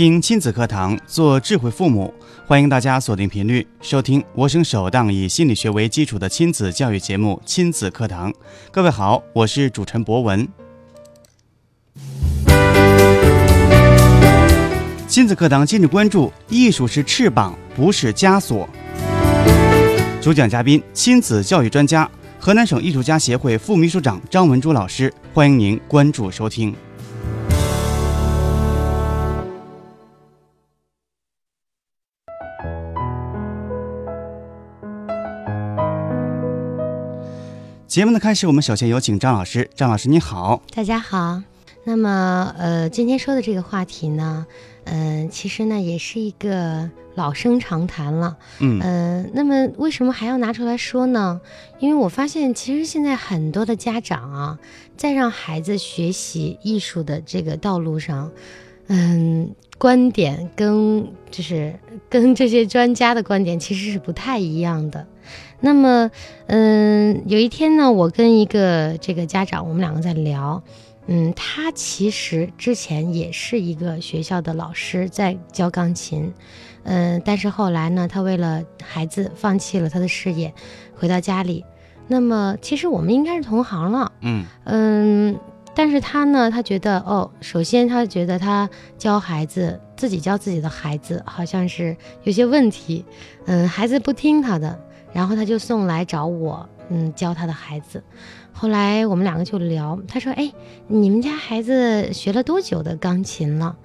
听亲子课堂，做智慧父母。欢迎大家锁定频率收听我省首档以心理学为基础的亲子教育节目《亲子课堂》。各位好，我是主持人博文。亲子课堂今日关注：艺术是翅膀，不是枷锁。主讲嘉宾：亲子教育专家、河南省艺术家协会副秘书长张文珠老师。欢迎您关注收听。节目的开始，我们首先有请张老师。张老师，你好。大家好。那么，呃，今天说的这个话题呢，嗯，其实呢，也是一个老生常谈了。嗯。呃，那么为什么还要拿出来说呢？因为我发现，其实现在很多的家长啊，在让孩子学习艺术的这个道路上，嗯，观点跟就是跟这些专家的观点其实是不太一样的。那么，嗯，有一天呢，我跟一个这个家长，我们两个在聊，嗯，他其实之前也是一个学校的老师，在教钢琴，嗯，但是后来呢，他为了孩子放弃了他的事业，回到家里。那么，其实我们应该是同行了，嗯嗯，但是他呢，他觉得哦，首先他觉得他教孩子，自己教自己的孩子，好像是有些问题，嗯，孩子不听他的。然后他就送来找我，嗯，教他的孩子。后来我们两个就聊，他说：“哎，你们家孩子学了多久的钢琴了？”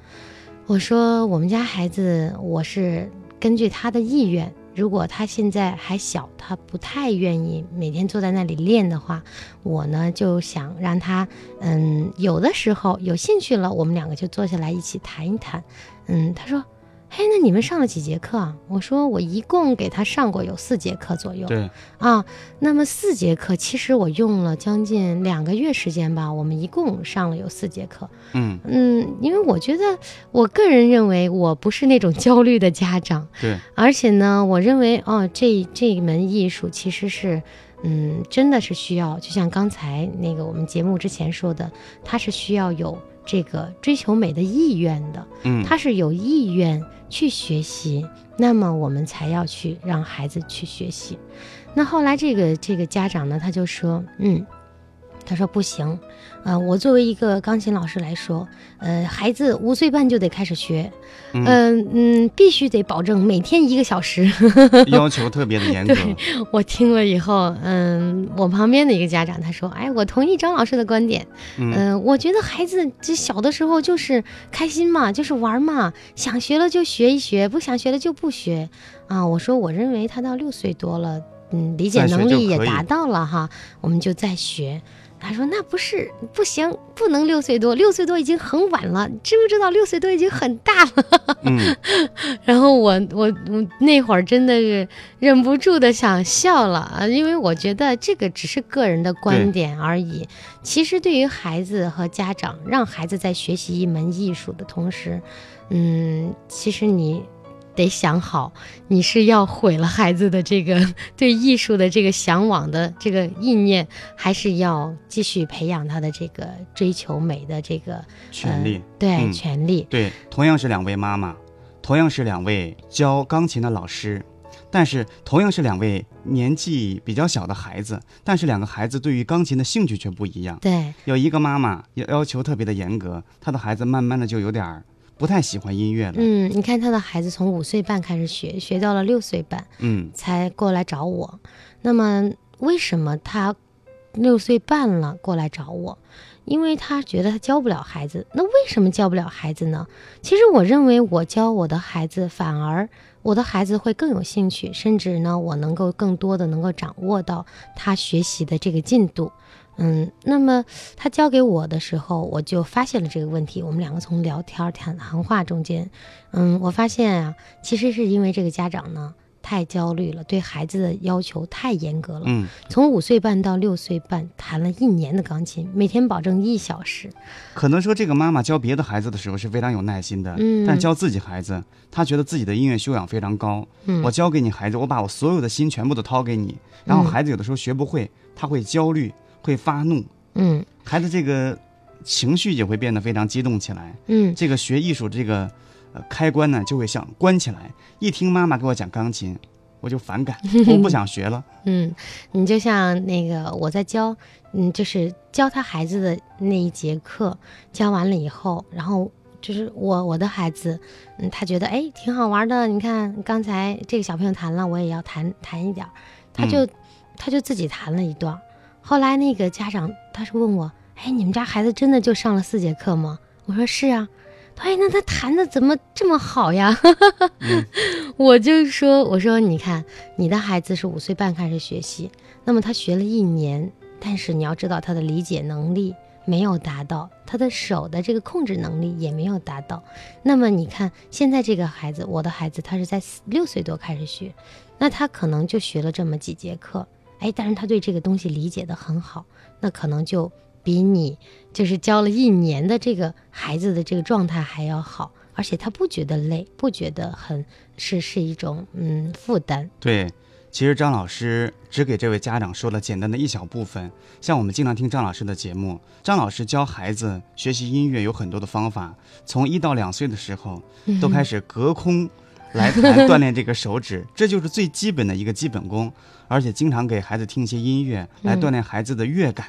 我说：“我们家孩子，我是根据他的意愿，如果他现在还小，他不太愿意每天坐在那里练的话，我呢就想让他，嗯，有的时候有兴趣了，我们两个就坐下来一起谈一谈。”嗯，他说。嘿，那你们上了几节课啊？我说我一共给他上过有四节课左右。对啊，那么四节课其实我用了将近两个月时间吧。我们一共上了有四节课。嗯嗯，因为我觉得我个人认为我不是那种焦虑的家长。对，而且呢，我认为哦，这这一门艺术其实是，嗯，真的是需要，就像刚才那个我们节目之前说的，它是需要有这个追求美的意愿的。嗯，他是有意愿。去学习，那么我们才要去让孩子去学习。那后来这个这个家长呢，他就说，嗯。他说不行，呃，我作为一个钢琴老师来说，呃，孩子五岁半就得开始学，嗯嗯，必须得保证每天一个小时，要求 特别的严格。我听了以后，嗯，我旁边的一个家长他说，哎，我同意张老师的观点，嗯，我觉得孩子这小的时候就是开心嘛，就是玩嘛，想学了就学一学，不想学了就不学啊。我说我认为他到六岁多了，嗯，理解能力也达到了哈，我们就再学。他说：“那不是不行，不能六岁多，六岁多已经很晚了，知不知道？六岁多已经很大了。”嗯，然后我我我那会儿真的是忍不住的想笑了啊，因为我觉得这个只是个人的观点而已。其实对于孩子和家长，让孩子在学习一门艺术的同时，嗯，其实你。得想好，你是要毁了孩子的这个 对艺术的这个向往的这个意念，还是要继续培养他的这个追求美的这个权利？对，权利。对，同样是两位妈妈，同样是两位教钢琴的老师，但是同样是两位年纪比较小的孩子，但是两个孩子对于钢琴的兴趣却不一样。对，有一个妈妈要要求特别的严格，她的孩子慢慢的就有点儿。不太喜欢音乐了。嗯，你看他的孩子从五岁半开始学，学到了六岁半，嗯，才过来找我。那么为什么他六岁半了过来找我？因为他觉得他教不了孩子。那为什么教不了孩子呢？其实我认为我教我的孩子，反而我的孩子会更有兴趣，甚至呢，我能够更多的能够掌握到他学习的这个进度。嗯，那么他教给我的时候，我就发现了这个问题。我们两个从聊天谈谈话中间，嗯，我发现啊，其实是因为这个家长呢，太焦虑了，对孩子的要求太严格了。嗯，从五岁半到六岁半，弹了一年的钢琴，每天保证一小时。可能说这个妈妈教别的孩子的时候是非常有耐心的，嗯，但教自己孩子，她觉得自己的音乐修养非常高。嗯，我教给你孩子，我把我所有的心全部都掏给你，然后孩子有的时候学不会，他会焦虑，会发怒。嗯，孩子这个情绪也会变得非常激动起来。嗯，这个学艺术这个呃。开关呢就会想关起来，一听妈妈给我讲钢琴，我就反感，我不想学了。嗯，你就像那个我在教，嗯，就是教他孩子的那一节课，教完了以后，然后就是我我的孩子，嗯，他觉得哎挺好玩的。你看刚才这个小朋友弹了，我也要弹弹一点，他就他就自己弹了一段。后来那个家长他是问我，哎，你们家孩子真的就上了四节课吗？我说是啊。哎，那他弹的怎么这么好呀？我就说，我说你看，你的孩子是五岁半开始学习，那么他学了一年，但是你要知道他的理解能力没有达到，他的手的这个控制能力也没有达到。那么你看现在这个孩子，我的孩子他是在六岁多开始学，那他可能就学了这么几节课，哎，但是他对这个东西理解的很好，那可能就。比你就是教了一年的这个孩子的这个状态还要好，而且他不觉得累，不觉得很是是一种嗯负担。对，其实张老师只给这位家长说了简单的一小部分。像我们经常听张老师的节目，张老师教孩子学习音乐有很多的方法，从一到两岁的时候都开始隔空来 来锻炼这个手指，这就是最基本的一个基本功。而且经常给孩子听一些音乐来锻炼孩子的乐感。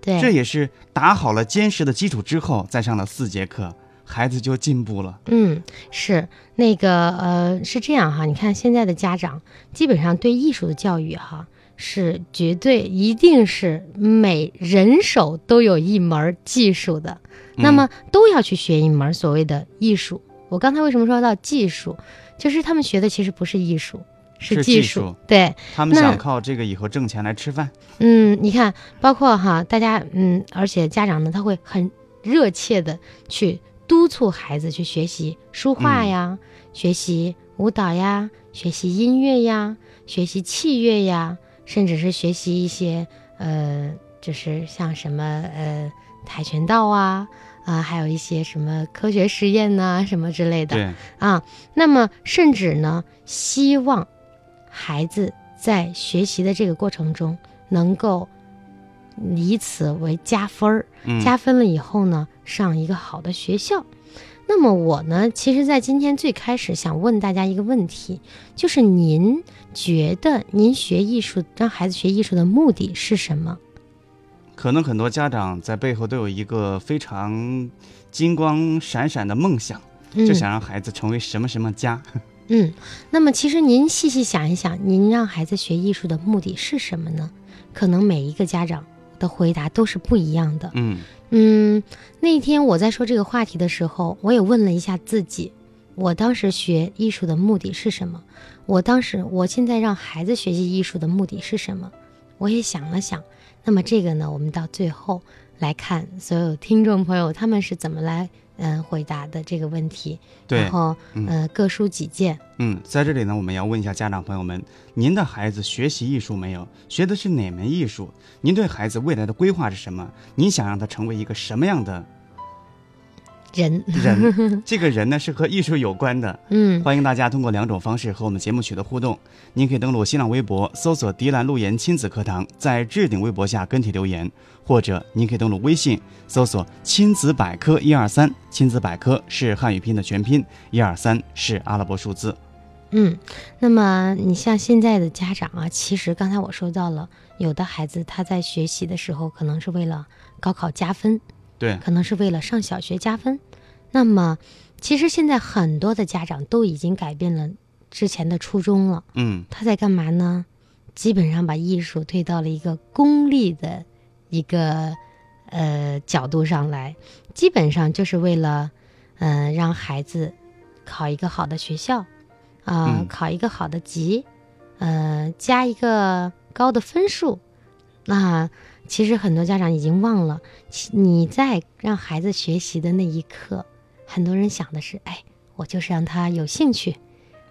对这也是打好了坚实的基础之后，再上了四节课，孩子就进步了。嗯，是那个呃，是这样哈。你看现在的家长，基本上对艺术的教育哈，是绝对一定是每人手都有一门技术的，那么都要去学一门所谓的艺术。我刚才为什么说到技术，就是他们学的其实不是艺术。是技术，对他们想靠这个以后挣钱来吃饭。嗯，你看，包括哈，大家，嗯，而且家长呢，他会很热切的去督促孩子去学习书画呀，学习舞蹈呀，学习音乐呀，学习器乐呀，甚至是学习一些，呃，就是像什么，呃，跆拳道啊，啊，还有一些什么科学实验呐，什么之类的。对啊，那么甚至呢，希望。孩子在学习的这个过程中，能够以此为加分儿，加分了以后呢，上一个好的学校。那么我呢，其实，在今天最开始想问大家一个问题，就是您觉得您学艺术，让孩子学艺术的目的是什么？可能很多家长在背后都有一个非常金光闪闪的梦想，就想让孩子成为什么什么家。嗯，那么其实您细细想一想，您让孩子学艺术的目的是什么呢？可能每一个家长的回答都是不一样的。嗯嗯，那天我在说这个话题的时候，我也问了一下自己，我当时学艺术的目的是什么？我当时，我现在让孩子学习艺术的目的是什么？我也想了想。那么这个呢，我们到最后来看，所有听众朋友他们是怎么来。嗯，回答的这个问题，然后呃，各抒己见。嗯，在这里呢，我们要问一下家长朋友们：您的孩子学习艺术没有？学的是哪门艺术？您对孩子未来的规划是什么？您想让他成为一个什么样的？人人，这个人呢是和艺术有关的。嗯，欢迎大家通过两种方式和我们节目取得互动。您可以登录新浪微博，搜索“迪兰路言亲子课堂”，在置顶微博下跟帖留言；或者您可以登录微信，搜索“亲子百科一二三”。亲子百科是汉语拼的全拼，一二三是阿拉伯数字。嗯，那么你像现在的家长啊，其实刚才我说到了，有的孩子他在学习的时候，可能是为了高考加分。对，可能是为了上小学加分。那么，其实现在很多的家长都已经改变了之前的初衷了。嗯，他在干嘛呢？基本上把艺术推到了一个功利的一个呃角度上来，基本上就是为了嗯让孩子考一个好的学校啊，考一个好的级，呃，加一个高的分数，那。其实很多家长已经忘了，你在让孩子学习的那一刻，很多人想的是：哎，我就是让他有兴趣，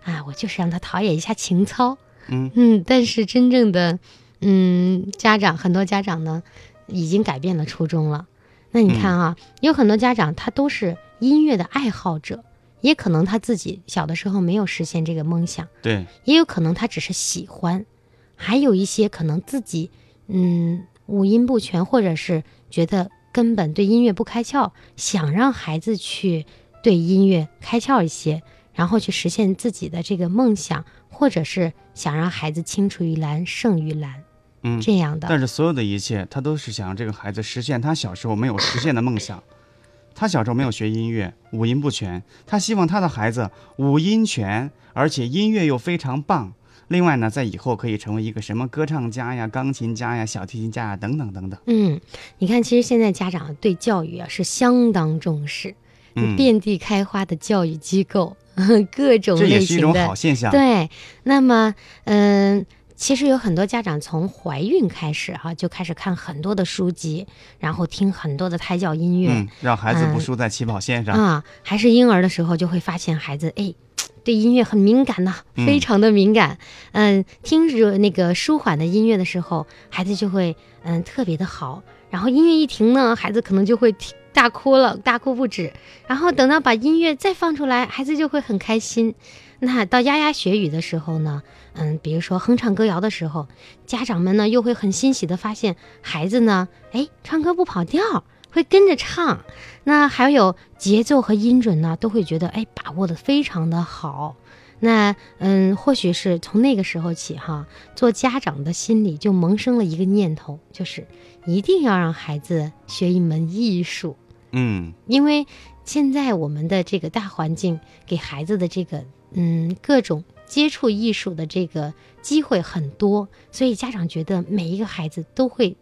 啊，我就是让他陶冶一下情操。嗯嗯，但是真正的，嗯，家长很多家长呢，已经改变了初衷了。那你看啊，有很多家长他都是音乐的爱好者，也可能他自己小的时候没有实现这个梦想，对，也有可能他只是喜欢，还有一些可能自己，嗯，五音不全，或者是觉得根本对音乐不开窍，想让孩子去对音乐开窍一些，然后去实现自己的这个梦想，或者是想让孩子青出于蓝胜于蓝，嗯，这样的。但是所有的一切，他都是想让这个孩子实现他小时候没有实现的梦想。他小时候没有学音乐，五音不全，他希望他的孩子五音全，而且音乐又非常棒。另外呢，在以后可以成为一个什么歌唱家呀、钢琴家呀、小提琴家呀等等等等。嗯，你看，其实现在家长对教育啊是相当重视，嗯遍地开花的教育机构，各种这也是一种好现象。对，那么，嗯、其实有很多家长从怀孕开始哈、就开始看很多的书籍，然后听很多的胎教音乐、嗯，让孩子不嗯输在起跑线上。啊，还是婴儿的时候就会发现孩子哎。对音乐很敏感呐、嗯非常的敏感。嗯，听着那个舒缓的音乐的时候，孩子就会嗯特别的好。然后音乐一停呢，孩子可能就会啼大哭了，大哭不止。然后等到把音乐再放出来，孩子就会很开心。那到牙牙学语的时候呢，嗯，比如说哼唱歌谣的时候，家长们呢又会很欣喜的发现孩子呢，哎，唱歌不跑调，会跟着唱。那还有节奏和音准呢，都会觉得哎把握的非常的好。那嗯，或许是从那个时候起哈，做家长的心里就萌生了一个念头，就是一定要让孩子学一门艺术。嗯，因为现在我们的这个大环境给孩子的这个嗯各种接触艺术的这个机会很多，所以家长觉得每一个孩子都会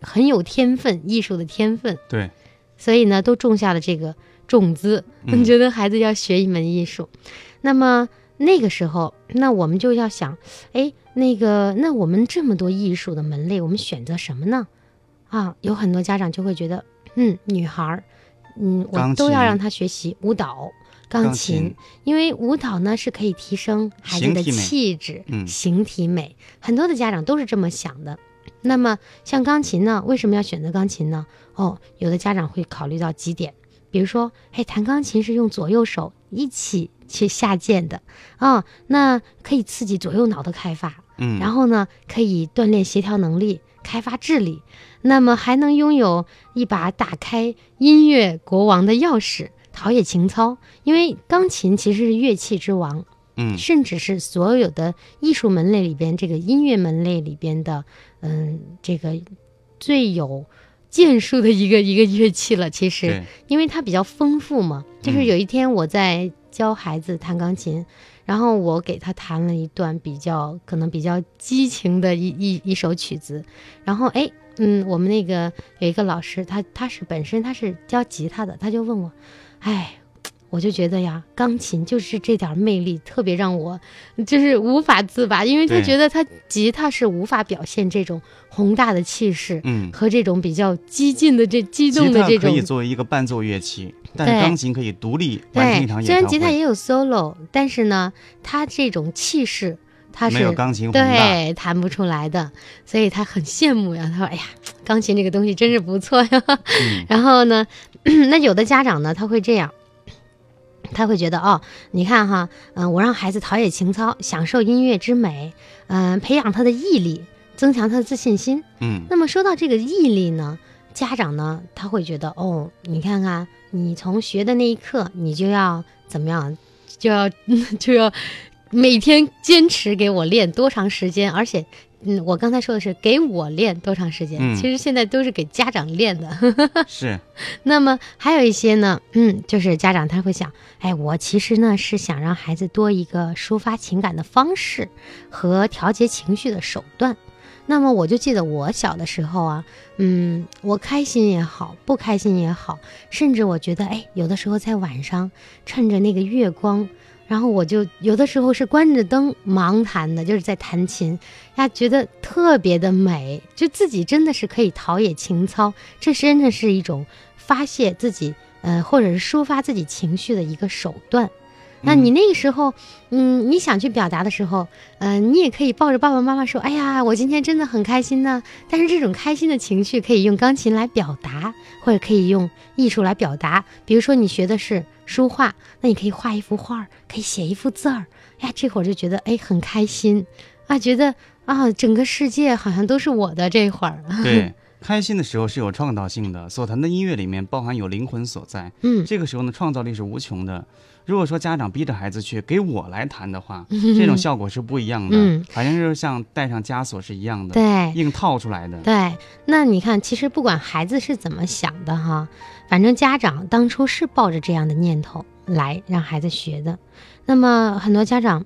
很有天分，艺术的天分，对，所以呢都种下了这个种子，嗯觉得孩子要学一门艺术。那么那个时候，那我们就要想，哎，那个那我们这么多艺术的门类，我们选择什么呢？啊，有很多家长就会觉得，嗯，女孩儿，嗯，我都要让她学习舞蹈、钢钢琴，因为舞蹈呢是可以提升孩子的形体美气质、嗯形体美。很多的家长都是这么想的。那么像钢琴呢，为什么要选择钢琴呢？哦，有的家长会考虑到几点，比如说，哎，弹钢琴是用左右手一起去下键的。啊、那可以刺激左右脑的开发，嗯，然后呢，可以锻炼协调能力，开发智力，那么还能拥有一把打开音乐国王的钥匙，陶冶情操。因为钢琴其实是乐器之王，嗯，甚至是所有的艺术门类里边，这个音乐门类里边的，嗯，这个最有建树的一个一个乐器了。其实，因为它比较丰富嘛。就是嗯有一天我在教孩子弹钢琴，然后我给他弹了一段比较可能比较激情的一 一一首曲子，然后哎，嗯，我们那个有一个老师，他他是本身他是教吉他的，他就问我，哎。我就觉得呀，钢琴就是这点儿魅力，特别让我就是无法自拔，因为他觉得他吉他是无法表现这种宏大的气势，嗯，和这种比较激进的这激动的这种可以作为一个伴奏乐器，但是钢琴可以独立完成一场对，虽然演唱会。吉他也有 solo，但是呢，它这种气势，他是没有钢琴。对弹不出来的，所以他很羡慕呀。他说：“哎呀，钢琴这个东西真是不错呀。嗯 然后呢，那有的家长呢，他会这样。他会觉得哦，你看哈，嗯、我让孩子陶冶情操，享受音乐之美，嗯、培养他的毅力，增强他的自信心。嗯，那么说到这个毅力呢，家长呢他会觉得哦，你看看，你从学的那一刻，你就要怎么样，就要 就要每天坚持给我练多长时间，而且。嗯，我刚才说的是给我练多长时间，嗯其实现在都是给家长练的。是，那么还有一些呢，嗯，就是家长他会想，哎，我其实呢是想让孩子多一个抒发情感的方式和调节情绪的手段。那么我就记得我小的时候啊，嗯，我开心也好，不开心也好，甚至我觉得，哎，有的时候在晚上趁着那个月光，然后我就有的时候是关着灯盲弹的，就是在弹琴，呀，觉得特别的美，就自己真的是可以陶冶情操，这真的是一种发泄自己，呃，或者是抒发自己情绪的一个手段。那你那个时候，嗯，你想去表达的时候，嗯，你也可以抱着爸爸妈妈说：“哎呀，我今天真的很开心呢。”但是这种开心的情绪可以用钢琴来表达，或者可以用艺术来表达。比如说你学的是书画，那你可以画一幅画，可以写一幅字儿。哎，这会儿就觉得哎很开心啊，觉得啊整个世界好像都是我的这会儿。对。开心的时候是有创造性的，所弹的音乐里面包含有灵魂所在。嗯，这个时候呢，创造力是无穷的。如果说家长逼着孩子去给我来弹的话，这种效果是不一样的。嗯，好像就是像戴上枷锁是一样的，对，硬套出来的。对，那你看，其实不管孩子是怎么想的哈，反正家长当初是抱着这样的念头来让孩子学的。那么很多家长，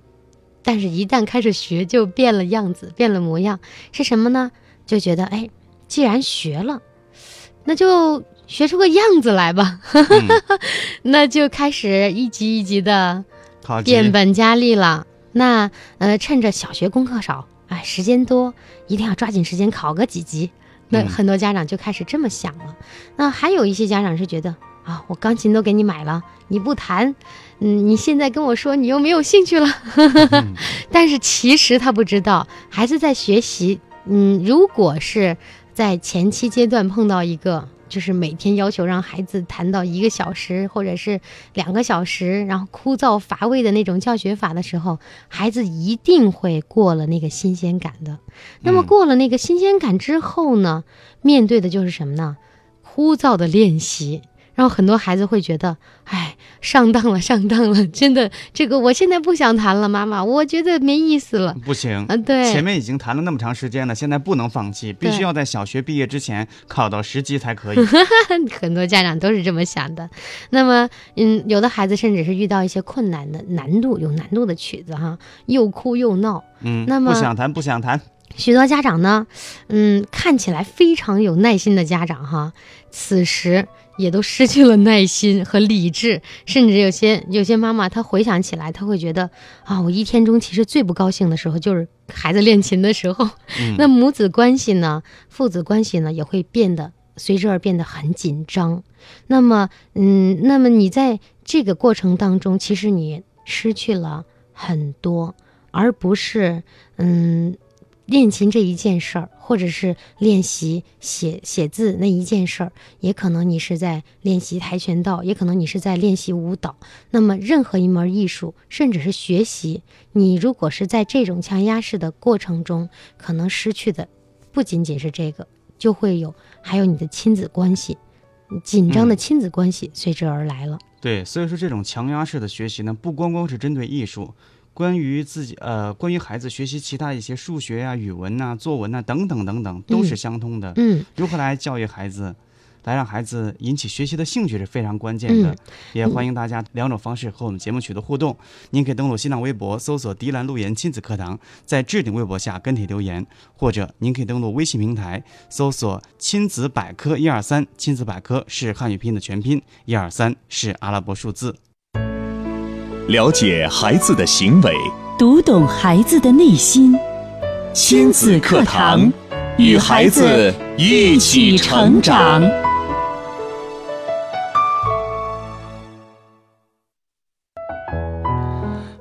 但是一旦开始学，就变了样子，变了模样，是什么呢？就觉得哎。既然学了，那就学出个样子来吧。那就开始一级一级的变本加厉了。那呃，趁着小学功课少，哎，时间多，一定要抓紧时间考个几级。那很多家长就开始这么想了。那还有一些家长是觉得啊，我钢琴都给你买了，你不弹，嗯，你现在跟我说你又没有兴趣了。但是其实他不知道，孩子在学习，嗯，如果是。在前期阶段碰到一个，就是每天要求让孩子谈到一个小时或者是两个小时，然后枯燥乏味的那种教学法的时候，孩子一定会过了那个新鲜感的。那么过了那个新鲜感之后呢，面对的就是什么呢？枯燥的练习。然后很多孩子会觉得，哎，上当了，上当了，真的，这个我现在不想谈了，妈妈，我觉得没意思了。不行，啊，对，前面已经谈了那么长时间了，现在不能放弃，必须要在小学毕业之前考到十级才可以。很多家长都是这么想的。那么，嗯，有的孩子甚至是遇到一些困难的难度有难度的曲子哈，又哭又闹。嗯，那么不想弹，不想弹。许多家长呢，嗯，看起来非常有耐心的家长哈，此时。也都失去了耐心和理智，甚至有些有些妈妈，她回想起来，她会觉得啊，我一天中其实最不高兴的时候就是孩子练琴的时候。那母子关系呢，父子关系呢，也会变得随之而变得很紧张。那么，嗯，那么你在这个过程当中，其实你失去了很多，而不是嗯。练琴这一件事儿，或者是练习写写字那一件事儿，也可能你是在练习跆拳道，也可能你是在练习舞蹈。那么，任何一门艺术，甚至是学习，你如果是在这种强压式的过程中，可能失去的不仅仅是这个，就会有还有你的亲子关系，紧张的亲子关系随之而来了。对，所以说这种强压式的学习呢，不光光是针对艺术。关于自己呃，关于孩子学习其他一些数学呀、语文呐、作文呐等等等等，都是相通的。嗯，如何来教育孩子，来让孩子引起学习的兴趣是非常关键的。也欢迎大家两种方式和我们节目取得互动。您可以登录新浪微博搜索“迪兰路言亲子课堂”，在置顶微博下跟帖留言，或者您可以登录微信平台搜索“亲子百科一二三”，亲子百科是汉语拼音的全拼，一二三是阿拉伯数字。了解孩子的行为，读懂孩子的内心。亲子课堂，与孩子一起成长。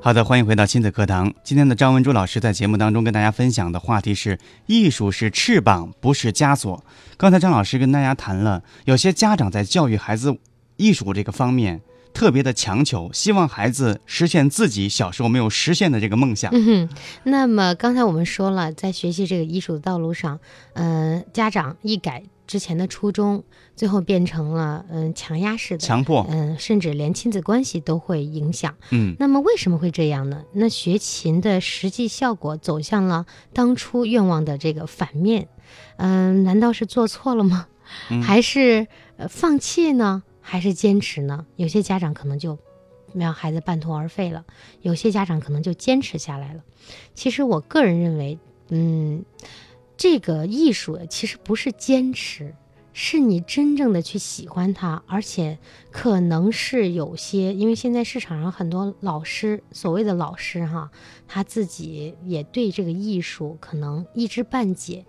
好的，欢迎回到亲子课堂。今天的张文珠老师在节目当中跟大家分享的话题是：艺术是翅膀，不是枷锁。刚才张老师跟大家谈了，有些家长在教育孩子艺术这个方面。特别的强求，希望孩子实现自己小时候没有实现的这个梦想。嗯哼，那么刚才我们说了，在学习这个艺术的道路上，嗯，家长一改之前的初衷，最后变成了嗯强压式的强迫，嗯，甚至连亲子关系都会影响。嗯，那么为什么会这样呢？那学琴的实际效果走向了当初愿望的这个反面。嗯，难道是做错了吗？还是呃放弃呢？还是坚持呢？有些家长可能就让孩子半途而废了，有些家长可能就坚持下来了。其实我个人认为，嗯，这个艺术其实不是坚持，是你真正的去喜欢它，而且可能是有些，因为现在市场上很多老师，所谓的老师哈，他自己也对这个艺术可能一知半解。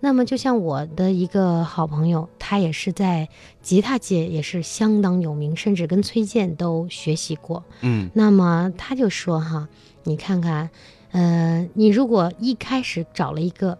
那么就像我的一个好朋友，他。也是在吉他界也是相当有名，甚至跟崔健都学习过。嗯，那么他就说哈，你看看，呃，你如果一开始找了一个嗯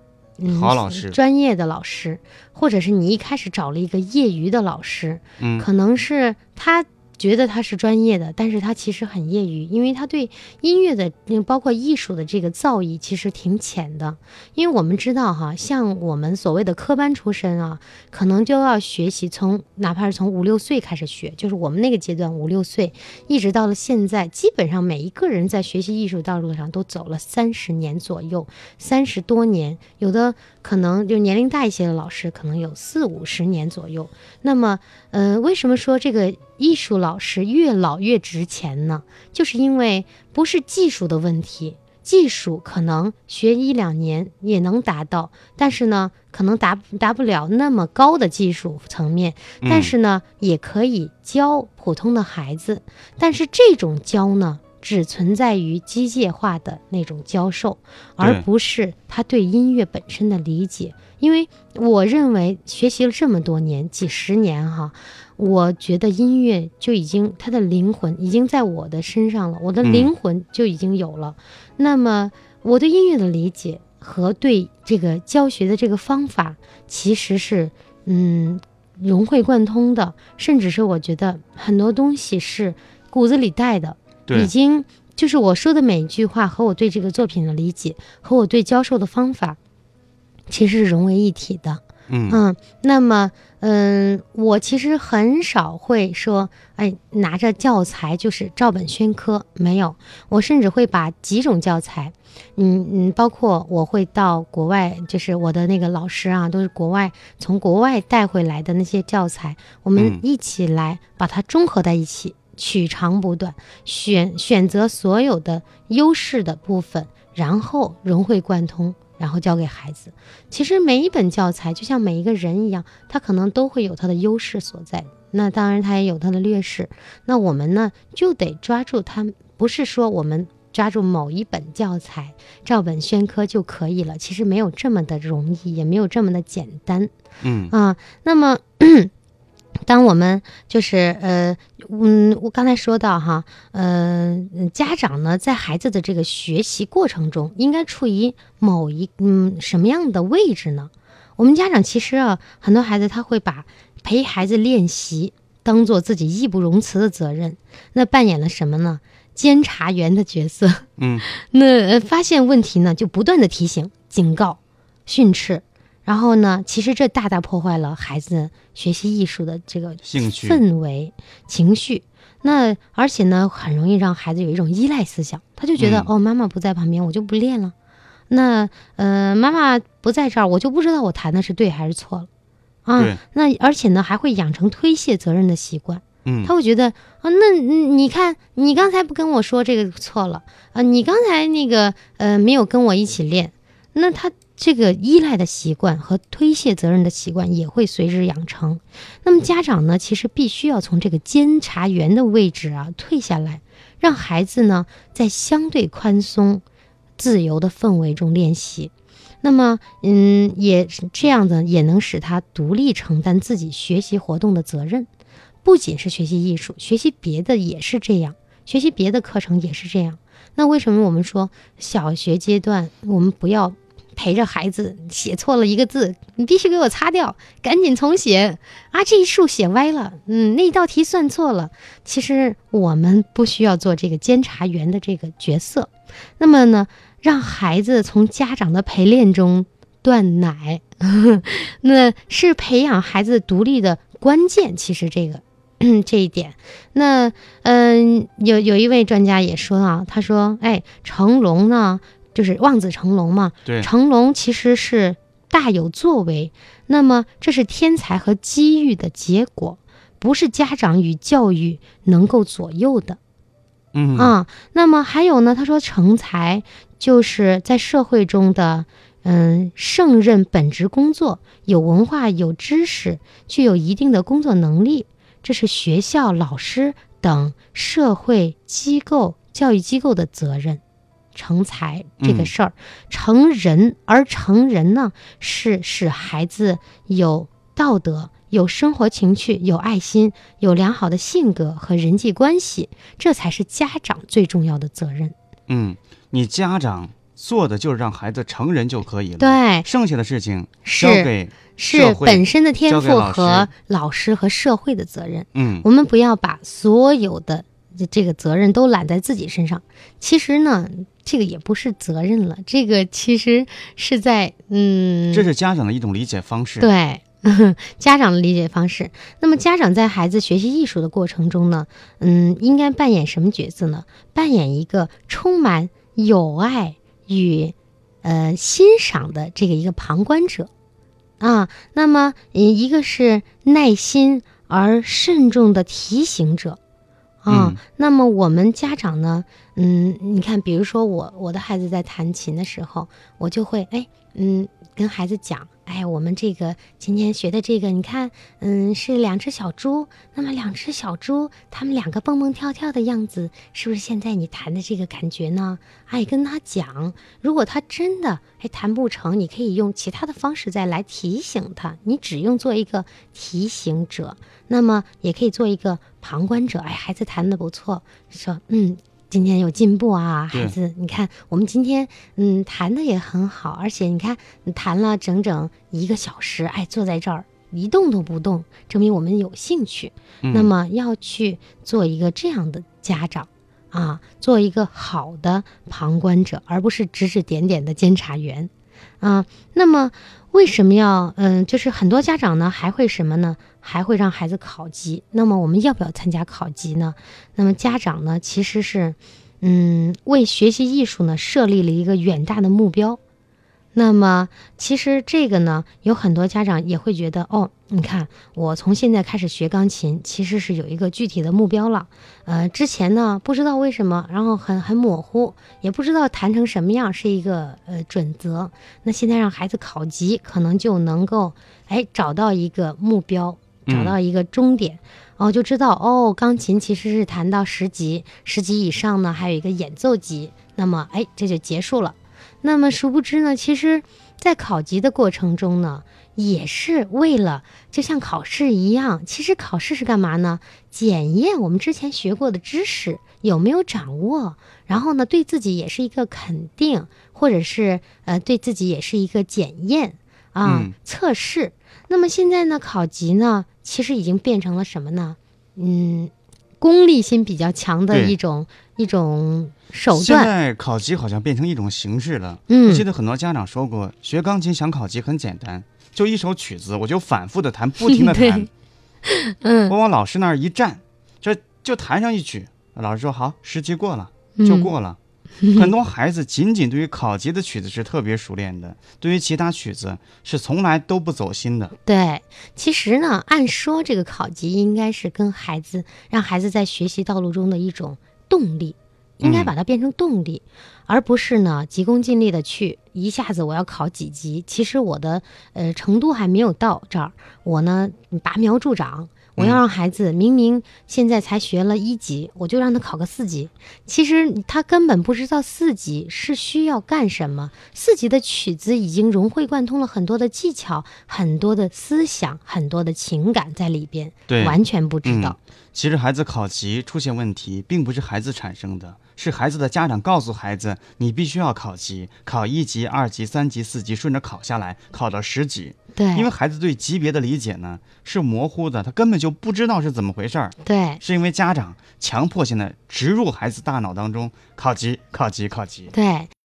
好老师专业的老师，或者是你一开始找了一个业余的老师，嗯可能是他。觉得他是专业的，但是他其实很业余，因为他对音乐的，嗯包括艺术的这个造诣其实挺浅的。因为我们知道哈，像我们所谓的科班出身啊，可能就要学习从哪怕是从五六岁开始学，就是我们那个阶段五六岁，一直到了现在，基本上每一个人在学习艺术道路上都走了三十年左右，三十多年，有的可能就年龄大一些的老师可能有四五十年左右。那么，呃，为什么说这个艺术老师越老越值钱呢？就是因为不是技术的问题。技术可能学一两年也能达到，但是呢，可能达达不了那么高的技术层面。但是呢，也可以教普通的孩子。但是这种教呢，只存在于机械化的那种教授，而不是他对音乐本身的理解。因为我认为学习了这么多年，几十年哈，我觉得音乐就已经它的灵魂已经在我的身上了，我的灵魂就已经有了。那么我对音乐的理解和对这个教学的这个方法，其实是嗯融会贯通的，甚至是我觉得很多东西是骨子里带的，已经就是我说的每一句话和我对这个作品的理解和我对教授的方法。其实是融为一体的，嗯那么，嗯，我其实很少会说，哎，拿着教材就是照本宣科，没有，我甚至会把几种教材，嗯嗯，包括我会到国外，就是我的那个老师啊，都是国外从国外带回来的那些教材，我们一起来把它综合在一起，取长补短，选选择所有的优势的部分，然后融会贯通。然后教给孩子，其实每一本教材就像每一个人一样，他可能都会有他的优势所在，那当然他也有他的劣势。那我们呢就得抓住他，不是说我们抓住某一本教材照本宣科就可以了，其实没有这么的容易，也没有这么的简单。嗯啊，那么。当我们就是呃嗯，我刚才说到哈，呃，家长呢在孩子的这个学习过程中，应该处于某一嗯什么样的位置呢？我们家长其实啊，很多孩子他会把陪孩子练习当做自己义不容辞的责任，那扮演了什么呢？监察员的角色。嗯，那发现问题呢，就不断的提醒、警告、训斥。然后呢，其实这大大破坏了孩子学习艺术的这个兴趣氛围、情绪。那而且呢，很容易让孩子有一种依赖思想，他就觉得、嗯哦，妈妈不在旁边，我就不练了。那呃，妈妈不在这儿，我就不知道我弹的是对还是错了啊。那而且呢，还会养成推卸责任的习惯。嗯他会觉得啊，那嗯你看，你刚才不跟我说这个错了啊，你刚才那个呃没有跟我一起练，那他这个依赖的习惯和推卸责任的习惯也会随之养成。那么家长呢，其实必须要从这个监察员的位置啊退下来，让孩子呢在相对宽松、自由的氛围中练习。那么，嗯，也这样的，也能使他独立承担自己学习活动的责任。不仅是学习艺术，学习别的也是这样，学习别的课程也是这样。那为什么我们说小学阶段我们不要陪着孩子写错了一个字，你必须给我擦掉，赶紧重写啊！这一竖写歪了，嗯，那道题算错了。其实我们不需要做这个监察员的这个角色。那么呢，让孩子从家长的陪练中断奶，那是培养孩子独立的关键。其实这个。这一点，那嗯，有有一位专家也说啊，他说，哎，成龙呢，就是望子成龙嘛，对，成龙其实是大有作为，那么这是天才和机遇的结果，不是家长与教育能够左右的。嗯啊，那么还有呢，他说成才就是在社会中的嗯胜任本职工作，有文化、有知识，具有一定的工作能力。这是学校、老师等社会机构、教育机构的责任。成才这个事儿，成人而成人呢，是使孩子有道德、有生活情趣、有爱心、有良好的性格和人际关系，这才是家长最重要的责任。嗯，你家长做的就是让孩子成人就可以了，对，剩下的事情是交给是本身的天赋和师老师和社会的责任。嗯我们不要把所有的这这个责任都揽在自己身上。其实呢，这个也不是责任了，这个其实是在嗯，这是家长的一种理解方式。对 家长的理解方式。那么家长在孩子学习艺术的过程中呢，嗯，应该扮演什么角色呢？扮演一个充满友爱与呃欣赏的这个一个旁观者啊。那么，嗯，一个是耐心而慎重的提醒者。啊，嗯。那么我们家长呢，嗯，你看，比如说我我的孩子在弹琴的时候，我就会哎，嗯，跟孩子讲，哎，我们这个今天学的这个，你看，嗯，是两只小猪，那么两只小猪，它们两个蹦蹦跳跳的样子，是不是现在你弹的这个感觉呢？哎，跟他讲，如果他真的还弹不成，你可以用其他的方式再来提醒他，你只用做一个提醒者，那么也可以做一个旁观者。哎，孩子弹的不错，说嗯。今天有进步啊，孩子，你看我们今天嗯谈的也很好，而且你看你弹了整整一个小时，哎，坐在这儿一动都不动，证明我们有兴趣。嗯那么要去做一个这样的家长啊，做一个好的旁观者，而不是指指点点的监察员啊。那么为什么要嗯，就是很多家长呢还会什么呢？还会让孩子考级。那么我们要不要参加考级呢？那么家长呢其实是嗯为学习艺术呢设立了一个远大的目标。那么，其实这个呢，有很多家长也会觉得，哦，你看，我从现在开始学钢琴，其实是有一个具体的目标了。呃，之前呢，不知道为什么，然后很很模糊，也不知道弹成什么样是一个呃准则。那现在让孩子考级，可能就能够哎找到一个目标，找到一个终点。哦，就知道哦，钢琴其实是弹到十级，十级以上呢，还有一个演奏级，那么哎，这就结束了。那么殊不知呢，其实，在考级的过程中呢，也是为了就像考试一样，其实考试是干嘛呢？检验我们之前学过的知识有没有掌握，然后呢，对自己也是一个肯定，或者是呃，对自己也是一个检验啊、嗯测试。那么现在呢，考级呢，其实已经变成了什么呢？嗯，功利心比较强的一种一种手段现。在考级好像变成一种形式了。嗯我记得很多家长说过，学钢琴想考级很简单，就一首曲子，我就反复的弹，不停的弹，嗯，我往老师那儿一站，就就弹上一曲，老师说好，十级过了就嗯过了。很多孩子仅仅对于考级的曲子是特别熟练的，对于其他曲子是从来都不走心的。对，其实呢，按说这个考级应该是跟孩子，让孩子在学习道路中的一种动力，应该嗯把它变成动力，而不是呢急功近利的去一下子我要考几级。其实我的呃程度还没有到这儿，我呢拔苗助长。我要让孩子明明现在才学了一级，我就让他考个四级。其实他根本不知道四级是需要干什么。四级的曲子已经融会贯通了很多的技巧、很多的思想、很多的情感在里边，对完全不知道。其实孩子考级出现问题，并不是孩子产生的，是孩子的家长告诉孩子，你必须要考级，考一级、二级、三级、四级，顺着考下来，考到十级。对，因为孩子对级别的理解呢是模糊的，他根本就不知道是怎么回事儿，对是因为家长强迫性的植入孩子大脑当中考级、考级、考级。对。